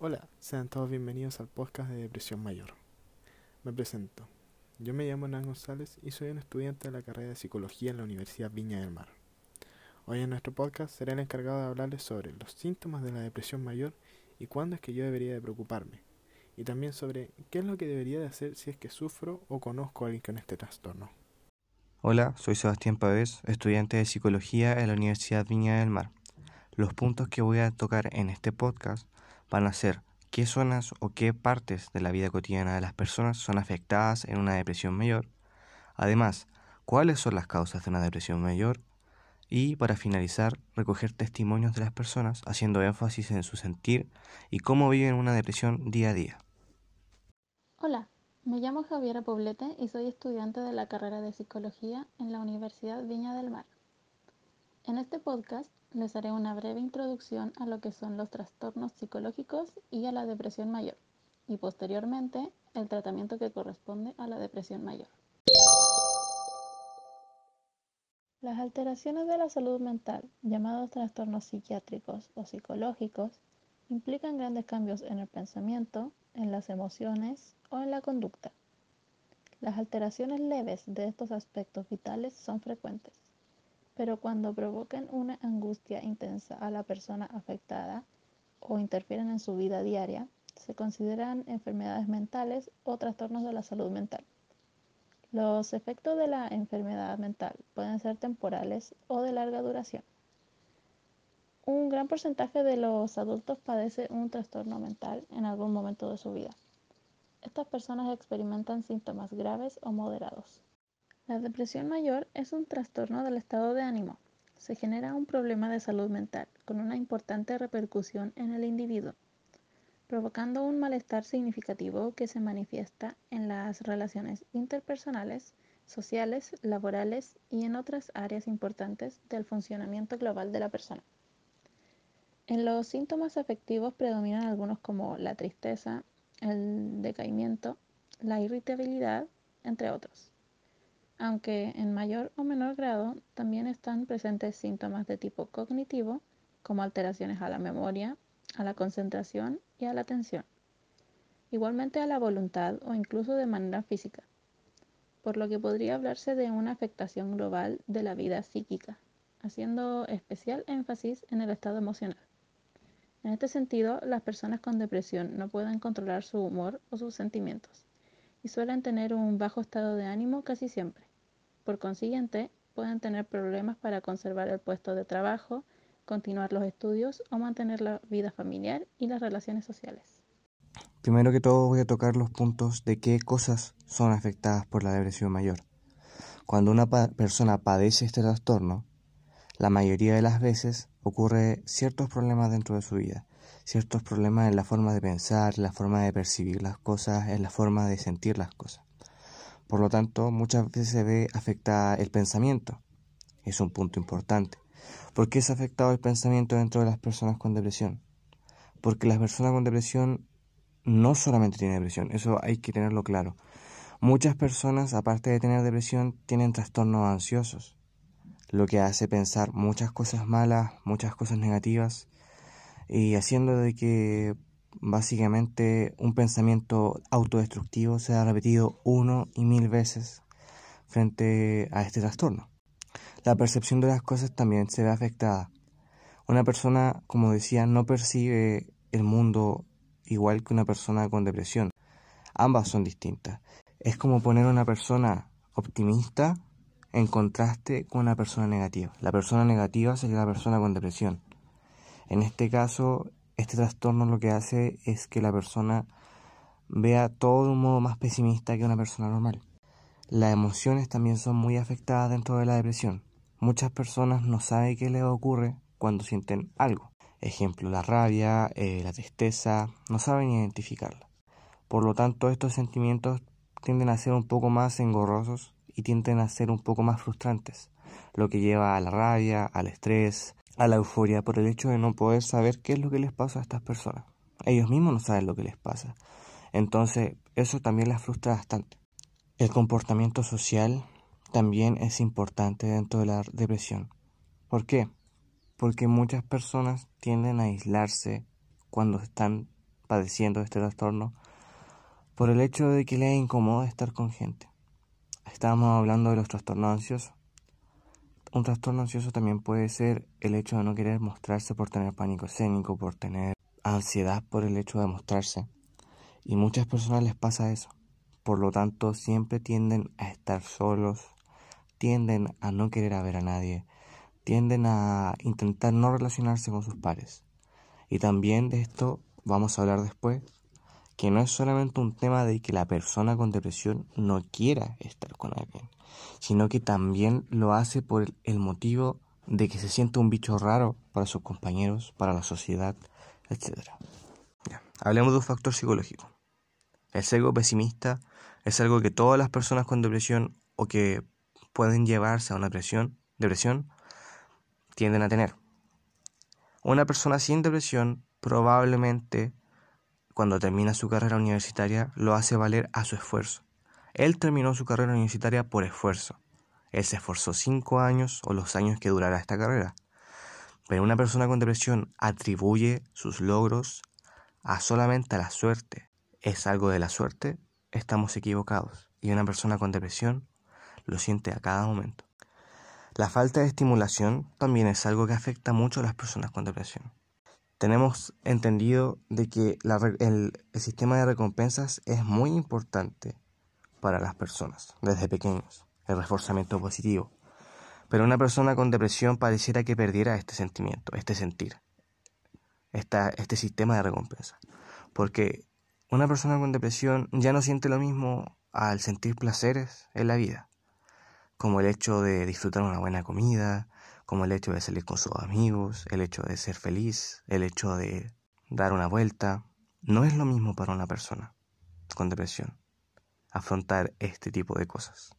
Hola, sean todos bienvenidos al podcast de Depresión Mayor. Me presento. Yo me llamo Hernán González y soy un estudiante de la carrera de Psicología en la Universidad Viña del Mar. Hoy en nuestro podcast seré el encargado de hablarles sobre los síntomas de la depresión mayor y cuándo es que yo debería de preocuparme. Y también sobre qué es lo que debería de hacer si es que sufro o conozco a alguien con este trastorno. Hola, soy Sebastián Pavés, estudiante de Psicología en la Universidad Viña del Mar. Los puntos que voy a tocar en este podcast van a ser qué zonas o qué partes de la vida cotidiana de las personas son afectadas en una depresión mayor, además, cuáles son las causas de una depresión mayor y, para finalizar, recoger testimonios de las personas haciendo énfasis en su sentir y cómo viven una depresión día a día. Hola, me llamo Javiera Poblete y soy estudiante de la carrera de Psicología en la Universidad Viña del Mar. En este podcast les haré una breve introducción a lo que son los trastornos psicológicos y a la depresión mayor, y posteriormente el tratamiento que corresponde a la depresión mayor. Las alteraciones de la salud mental, llamados trastornos psiquiátricos o psicológicos, implican grandes cambios en el pensamiento, en las emociones o en la conducta. Las alteraciones leves de estos aspectos vitales son frecuentes pero cuando provoquen una angustia intensa a la persona afectada o interfieren en su vida diaria, se consideran enfermedades mentales o trastornos de la salud mental. Los efectos de la enfermedad mental pueden ser temporales o de larga duración. Un gran porcentaje de los adultos padece un trastorno mental en algún momento de su vida. Estas personas experimentan síntomas graves o moderados. La depresión mayor es un trastorno del estado de ánimo. Se genera un problema de salud mental con una importante repercusión en el individuo, provocando un malestar significativo que se manifiesta en las relaciones interpersonales, sociales, laborales y en otras áreas importantes del funcionamiento global de la persona. En los síntomas afectivos predominan algunos como la tristeza, el decaimiento, la irritabilidad, entre otros aunque en mayor o menor grado también están presentes síntomas de tipo cognitivo, como alteraciones a la memoria, a la concentración y a la atención, igualmente a la voluntad o incluso de manera física, por lo que podría hablarse de una afectación global de la vida psíquica, haciendo especial énfasis en el estado emocional. En este sentido, las personas con depresión no pueden controlar su humor o sus sentimientos y suelen tener un bajo estado de ánimo casi siempre. Por consiguiente, pueden tener problemas para conservar el puesto de trabajo, continuar los estudios o mantener la vida familiar y las relaciones sociales. Primero que todo voy a tocar los puntos de qué cosas son afectadas por la depresión mayor. Cuando una persona padece este trastorno, la mayoría de las veces ocurre ciertos problemas dentro de su vida, ciertos problemas en la forma de pensar, en la forma de percibir las cosas, en la forma de sentir las cosas. Por lo tanto, muchas veces se ve afectada el pensamiento. Es un punto importante. ¿Por qué es afectado el pensamiento dentro de las personas con depresión? Porque las personas con depresión no solamente tienen depresión, eso hay que tenerlo claro. Muchas personas, aparte de tener depresión, tienen trastornos ansiosos, lo que hace pensar muchas cosas malas, muchas cosas negativas, y haciendo de que Básicamente un pensamiento autodestructivo se ha repetido uno y mil veces frente a este trastorno. La percepción de las cosas también se ve afectada. Una persona, como decía, no percibe el mundo igual que una persona con depresión. Ambas son distintas. Es como poner una persona optimista en contraste con una persona negativa. La persona negativa sería la persona con depresión. En este caso, este trastorno lo que hace es que la persona vea todo de un modo más pesimista que una persona normal. Las emociones también son muy afectadas dentro de la depresión. Muchas personas no saben qué les ocurre cuando sienten algo. Ejemplo, la rabia, eh, la tristeza, no saben identificarla. Por lo tanto, estos sentimientos tienden a ser un poco más engorrosos y tienden a ser un poco más frustrantes, lo que lleva a la rabia, al estrés, a la euforia por el hecho de no poder saber qué es lo que les pasa a estas personas. Ellos mismos no saben lo que les pasa. Entonces, eso también les frustra bastante. El comportamiento social también es importante dentro de la depresión. ¿Por qué? Porque muchas personas tienden a aislarse cuando están padeciendo este trastorno por el hecho de que le incomoda estar con gente. Estábamos hablando de los trastornos ansiosos. Un trastorno ansioso también puede ser el hecho de no querer mostrarse por tener pánico escénico, por tener ansiedad por el hecho de mostrarse. Y muchas personas les pasa eso. Por lo tanto, siempre tienden a estar solos, tienden a no querer a ver a nadie, tienden a intentar no relacionarse con sus pares. Y también de esto vamos a hablar después, que no es solamente un tema de que la persona con depresión no quiera estar con alguien, sino que también lo hace por el motivo de que se siente un bicho raro para sus compañeros, para la sociedad, etc. Hablemos de un factor psicológico. El sesgo pesimista es algo que todas las personas con depresión o que pueden llevarse a una depresión, depresión tienden a tener. Una persona sin depresión probablemente cuando termina su carrera universitaria lo hace valer a su esfuerzo. Él terminó su carrera universitaria por esfuerzo. Él se esforzó cinco años o los años que durará esta carrera. Pero una persona con depresión atribuye sus logros a solamente a la suerte. ¿Es algo de la suerte? Estamos equivocados. Y una persona con depresión lo siente a cada momento. La falta de estimulación también es algo que afecta mucho a las personas con depresión. Tenemos entendido de que el, el sistema de recompensas es muy importante para las personas desde pequeños, el reforzamiento positivo. Pero una persona con depresión pareciera que perdiera este sentimiento, este sentir, esta, este sistema de recompensa. Porque una persona con depresión ya no siente lo mismo al sentir placeres en la vida, como el hecho de disfrutar una buena comida, como el hecho de salir con sus amigos, el hecho de ser feliz, el hecho de dar una vuelta. No es lo mismo para una persona con depresión afrontar este tipo de cosas.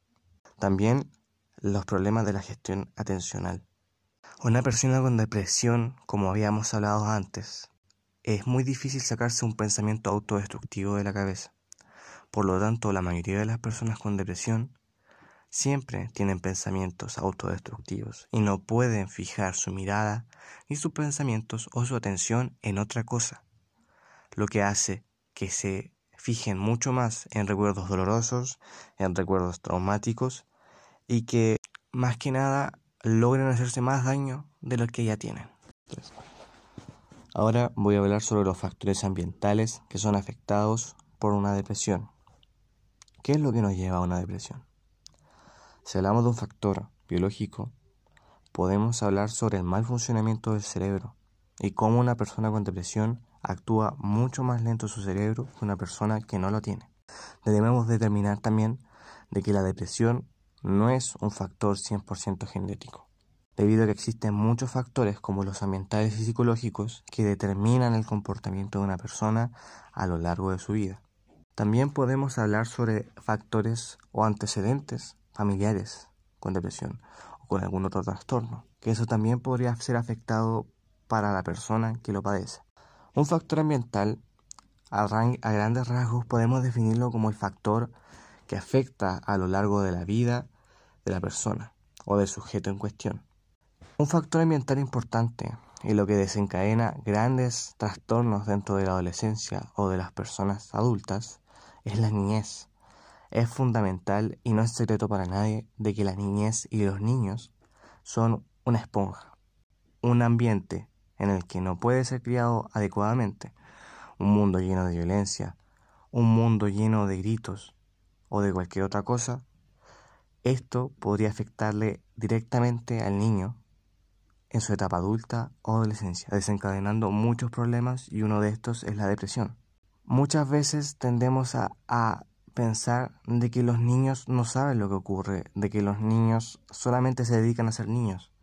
También los problemas de la gestión atencional. Una persona con depresión, como habíamos hablado antes, es muy difícil sacarse un pensamiento autodestructivo de la cabeza. Por lo tanto, la mayoría de las personas con depresión siempre tienen pensamientos autodestructivos y no pueden fijar su mirada ni sus pensamientos o su atención en otra cosa, lo que hace que se fijen mucho más en recuerdos dolorosos, en recuerdos traumáticos y que más que nada logren hacerse más daño de lo que ya tienen. Ahora voy a hablar sobre los factores ambientales que son afectados por una depresión. ¿Qué es lo que nos lleva a una depresión? Si hablamos de un factor biológico, podemos hablar sobre el mal funcionamiento del cerebro y cómo una persona con depresión actúa mucho más lento su cerebro que una persona que no lo tiene. Debemos determinar también de que la depresión no es un factor 100% genético, debido a que existen muchos factores como los ambientales y psicológicos que determinan el comportamiento de una persona a lo largo de su vida. También podemos hablar sobre factores o antecedentes familiares con depresión o con algún otro trastorno, que eso también podría ser afectado para la persona que lo padece. Un factor ambiental, a, grandes rasgos, podemos definirlo como el factor que afecta a lo largo de la vida de la persona o del sujeto en cuestión. Un factor ambiental importante y lo que desencadena grandes trastornos dentro de la adolescencia o de las personas adultas es la niñez. Es fundamental y no es secreto para nadie de que la niñez y los niños son una esponja, un ambiente en el que no puede ser criado adecuadamente, un mundo lleno de violencia, un mundo lleno de gritos, o de cualquier otra cosa, esto podría afectarle directamente al niño en su etapa adulta o adolescencia, desencadenando muchos problemas y uno de estos es la depresión. Muchas veces tendemos a, a, pensar de que los niños no saben lo que ocurre, de que los niños solamente se dedican a ser niños,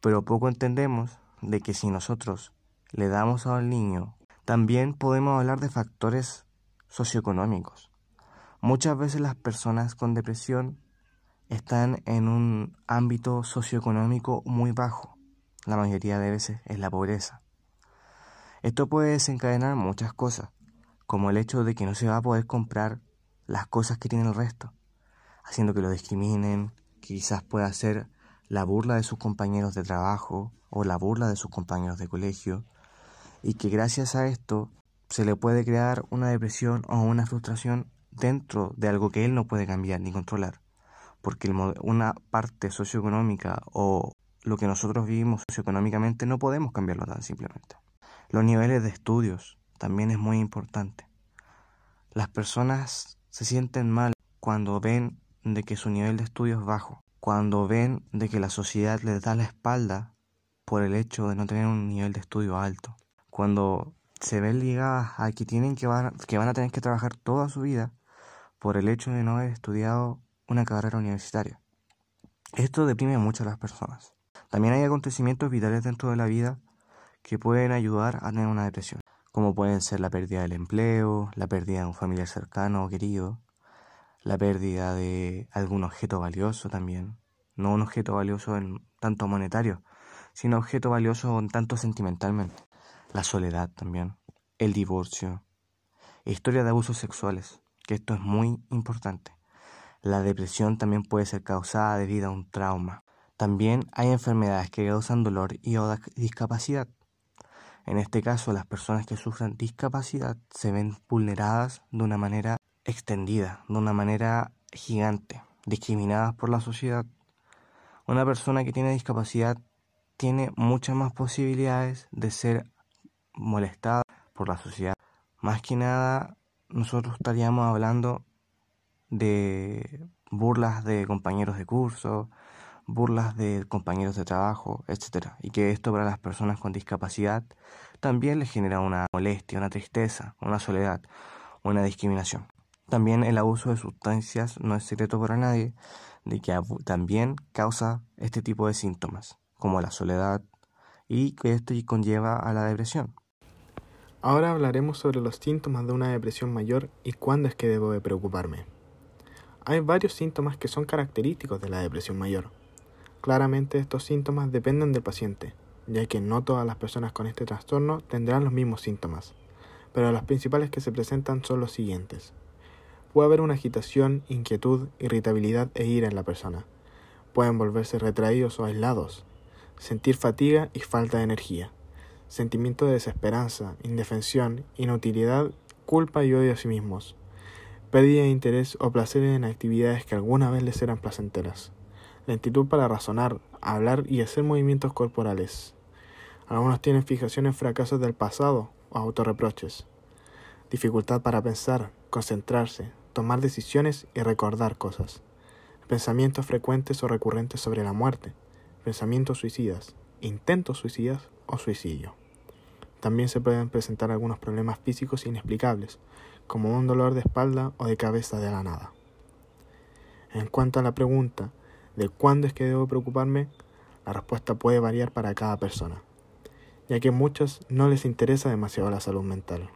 pero poco entendemos de que si nosotros le damos al niño, también podemos hablar de factores socioeconómicos. Muchas veces las personas con depresión están en un ámbito socioeconómico muy bajo. La mayoría de veces es la pobreza. Esto puede desencadenar muchas cosas, como el hecho de que no se va a poder comprar las cosas que tiene el resto, haciendo que lo discriminen, que quizás pueda ser la burla de sus compañeros de trabajo o la burla de sus compañeros de colegio, y que gracias a esto se le puede crear una depresión o una frustración dentro de algo que él no puede cambiar ni controlar, porque una parte socioeconómica o lo que nosotros vivimos socioeconómicamente no podemos cambiarlo tan simplemente. Los niveles de estudios también es muy importante. Las personas se sienten mal cuando ven de que su nivel de estudio es bajo, cuando ven de que la sociedad les da la espalda por el hecho de no tener un nivel de estudio alto, cuando se ven ligadas a que tienen que van, que van a tener que trabajar toda su vida por el hecho de no haber estudiado una carrera universitaria. Esto deprime mucho a las personas. También hay acontecimientos vitales dentro de la vida que pueden ayudar a tener una depresión, como pueden ser la pérdida del empleo, la pérdida de un familiar cercano o querido, la pérdida de algún objeto valioso también, no un objeto valioso en tanto monetario, sino objeto valioso en tanto sentimentalmente, la soledad también, el divorcio, historia de abusos sexuales, que esto es muy importante. La depresión también puede ser causada debido a un trauma. También hay enfermedades que causan dolor y o discapacidad. En este caso, las personas que sufren discapacidad se ven vulneradas de una manera extendida, de una manera gigante, discriminadas por la sociedad. Una persona que tiene discapacidad tiene muchas más posibilidades de ser molestada por la sociedad. Más que nada nosotros estaríamos hablando de burlas de compañeros de curso, burlas de compañeros de trabajo, etc. Y que esto para las personas con discapacidad también les genera una molestia, una tristeza, una soledad, una discriminación. También el abuso de sustancias no es secreto para nadie, de que también causa este tipo de síntomas, como la soledad, y que esto conlleva a la depresión. Ahora hablaremos sobre los síntomas de una depresión mayor y cuándo es que debo de preocuparme. Hay varios síntomas que son característicos de la depresión mayor. Claramente estos síntomas dependen del paciente, ya que no todas las personas con este trastorno tendrán los mismos síntomas, pero los principales que se presentan son los siguientes. Puede haber una agitación, inquietud, irritabilidad e ira en la persona. Pueden volverse retraídos o aislados, sentir fatiga y falta de energía sentimiento de desesperanza, indefensión, inutilidad, culpa y odio a sí mismos, pérdida de interés o placer en actividades que alguna vez les eran placenteras, lentitud para razonar, hablar y hacer movimientos corporales. Algunos tienen fijaciones fracasos del pasado o autorreproches, dificultad para pensar, concentrarse, tomar decisiones y recordar cosas, pensamientos frecuentes o recurrentes sobre la muerte, pensamientos suicidas, intentos suicidas o suicidio. También se pueden presentar algunos problemas físicos inexplicables, como un dolor de espalda o de cabeza de la nada. En cuanto a la pregunta de cuándo es que debo preocuparme, la respuesta puede variar para cada persona, ya que a muchos no les interesa demasiado la salud mental.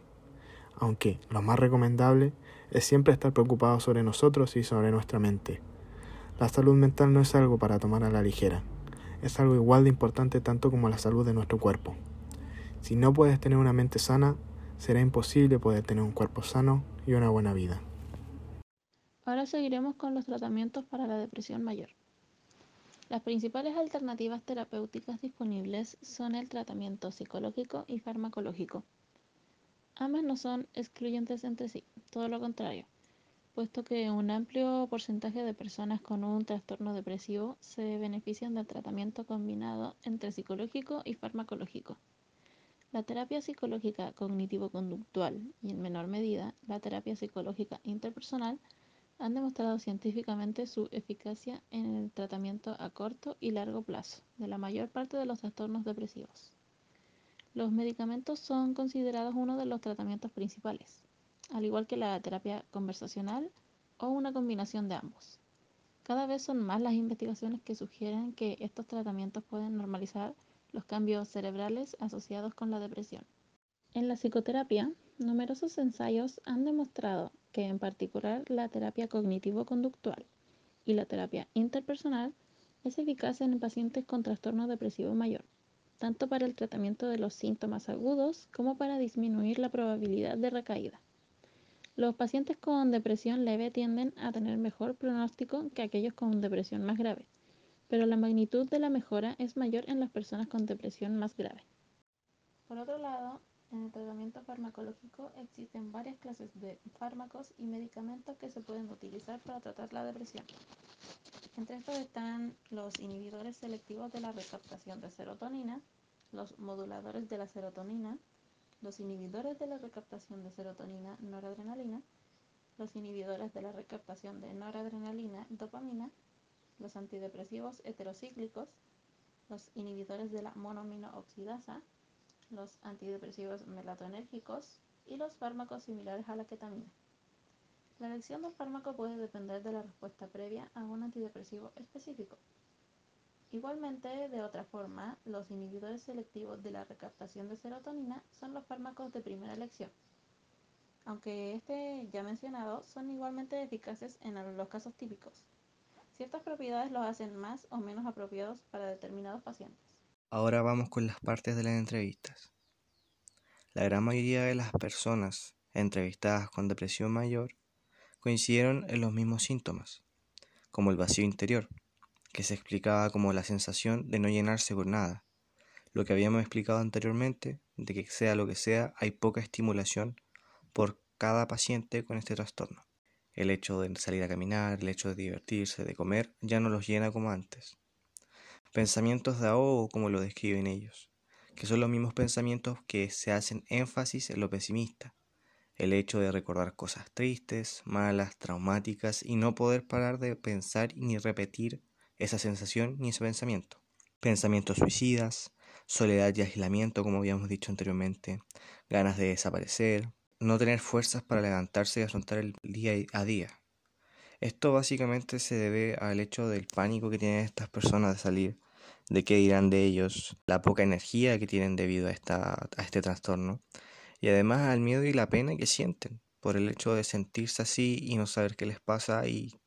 Aunque lo más recomendable es siempre estar preocupado sobre nosotros y sobre nuestra mente. La salud mental no es algo para tomar a la ligera, es algo igual de importante tanto como la salud de nuestro cuerpo. Si no puedes tener una mente sana, será imposible poder tener un cuerpo sano y una buena vida. Ahora seguiremos con los tratamientos para la depresión mayor. Las principales alternativas terapéuticas disponibles son el tratamiento psicológico y farmacológico. Ambas no son excluyentes entre sí, todo lo contrario puesto que un amplio porcentaje de personas con un trastorno depresivo se benefician del tratamiento combinado entre psicológico y farmacológico. La terapia psicológica cognitivo-conductual y en menor medida la terapia psicológica interpersonal han demostrado científicamente su eficacia en el tratamiento a corto y largo plazo de la mayor parte de los trastornos depresivos. Los medicamentos son considerados uno de los tratamientos principales, al igual que la terapia conversacional o una combinación de ambos. Cada vez son más las investigaciones que sugieren que estos tratamientos pueden normalizar los cambios cerebrales asociados con la depresión. En la psicoterapia, numerosos ensayos han demostrado que en particular la terapia cognitivo-conductual y la terapia interpersonal es eficaz en pacientes con trastorno depresivo mayor, tanto para el tratamiento de los síntomas agudos como para disminuir la probabilidad de recaída. Los pacientes con depresión leve tienden a tener mejor pronóstico que aquellos con depresión más grave, pero la magnitud de la mejora es mayor en las personas con depresión más grave. Por otro lado, En el tratamiento farmacológico existen varias clases de fármacos y medicamentos que se pueden utilizar para tratar la depresión. Entre estos están los inhibidores selectivos de la recaptación de serotonina, los moduladores de la serotonina, los inhibidores de la recaptación de serotonina noradrenalina, los inhibidores de la recaptación de noradrenalina dopamina, los antidepresivos heterocíclicos, los inhibidores de la monoamino oxidasa, los antidepresivos melatonérgicos y los fármacos similares a la ketamina. La elección del fármaco puede depender de la respuesta previa a un antidepresivo específico. Igualmente, de otra forma, los inhibidores selectivos de la recaptación de serotonina son los fármacos de primera elección. Aunque este ya mencionado son igualmente eficaces en los casos típicos. Ciertas propiedades los hacen más o menos apropiados para determinados pacientes. Ahora vamos con las partes de las entrevistas. La gran mayoría de las personas entrevistadas con depresión mayor coincidieron en los mismos síntomas, como el vacío interior, que se explicaba como la sensación de no llenarse con nada. Lo que habíamos explicado anteriormente, de que sea lo que sea, hay poca estimulación por cada paciente con este trastorno. El hecho de salir a caminar, el hecho de divertirse, de comer, ya no los llena como antes pensamientos de ahogo como lo describen ellos, que son los mismos pensamientos que se hacen énfasis en lo pesimista, el hecho de recordar cosas tristes, malas, traumáticas y no poder parar de pensar ni repetir esa sensación ni ese pensamiento. Pensamientos suicidas, soledad y aislamiento, como habíamos dicho anteriormente, ganas de desaparecer, no tener fuerzas para levantarse y afrontar el día a día. Esto básicamente se debe al hecho del pánico que tienen estas personas de salir, de qué dirán de ellos, la poca energía que tienen debido a, esta, a este trastorno, y además al miedo y la pena que sienten por el hecho de sentirse así y no saber qué les pasa y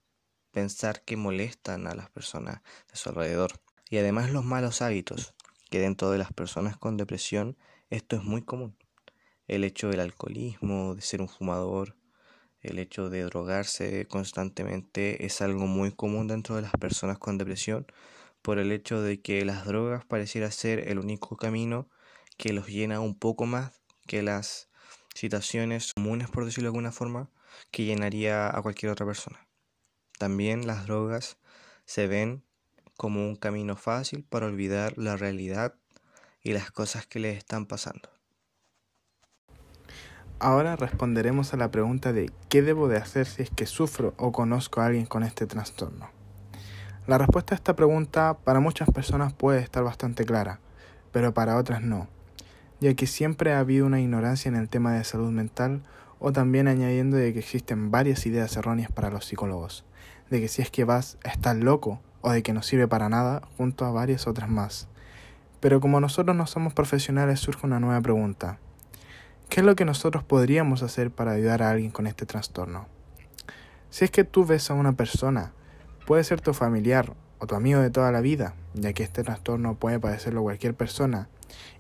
pensar que molestan a las personas de su alrededor. Y además los malos hábitos, que dentro de las personas con depresión esto es muy común. El hecho del alcoholismo, de ser un fumador, el hecho de drogarse constantemente es algo muy común dentro de las personas con depresión por el hecho de que las drogas pareciera ser el único camino que los llena un poco más que las situaciones comunes, por decirlo de alguna forma, que llenaría a cualquier otra persona. También las drogas se ven como un camino fácil para olvidar la realidad y las cosas que les están pasando. Ahora responderemos a la pregunta de ¿qué debo de hacer si es que sufro o conozco a alguien con este trastorno? La respuesta a esta pregunta para muchas personas puede estar bastante clara, pero para otras no, ya que siempre ha habido una ignorancia en el tema de salud mental o también añadiendo de que existen varias ideas erróneas para los psicólogos, de que si es que vas estás loco o de que no sirve para nada, junto a varias otras más. Pero como nosotros no somos profesionales surge una nueva pregunta. ¿Qué es lo que nosotros podríamos hacer para ayudar a alguien con este trastorno? Si es que tú ves a una persona, puede ser tu familiar o tu amigo de toda la vida, ya que este trastorno puede padecerlo cualquier persona,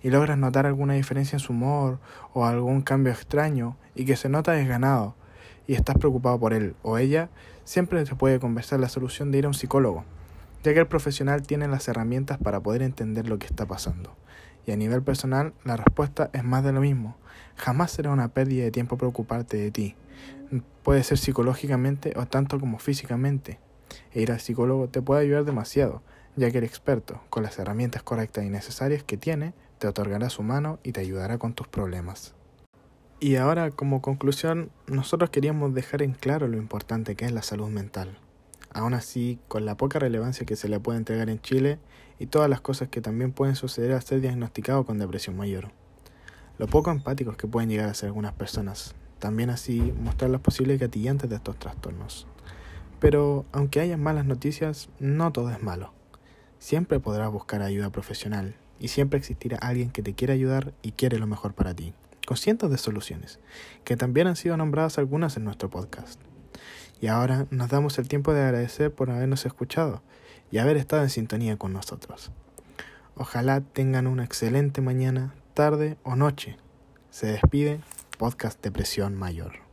y logras notar alguna diferencia en su humor o algún cambio extraño y que se nota desganado y estás preocupado por él o ella, siempre se puede conversar la solución de ir a un psicólogo, ya que el profesional tiene las herramientas para poder entender lo que está pasando. Y a nivel personal, la respuesta es más de lo mismo. Jamás será una pérdida de tiempo preocuparte de ti. Puede ser psicológicamente o tanto como físicamente. Ir al psicólogo te puede ayudar demasiado, ya que el experto, con las herramientas correctas y necesarias que tiene, te otorgará su mano y te ayudará con tus problemas. Y ahora, como conclusión, nosotros queríamos dejar en claro lo importante que es la salud mental. Aún así, con la poca relevancia que se le puede entregar en Chile y todas las cosas que también pueden suceder al ser diagnosticado con depresión mayor. Lo poco empáticos que pueden llegar a ser algunas personas. También así mostrar los posibles gatillantes de estos trastornos. Pero aunque haya malas noticias, no todo es malo. Siempre podrás buscar ayuda profesional y siempre existirá alguien que te quiere ayudar y quiere lo mejor para ti, con cientos de soluciones, que también han sido nombradas algunas en nuestro podcast. Y ahora nos damos el tiempo de agradecer por habernos escuchado y haber estado en sintonía con nosotros. Ojalá tengan una excelente mañana, tarde o noche. Se despide Podcast Depresión Mayor.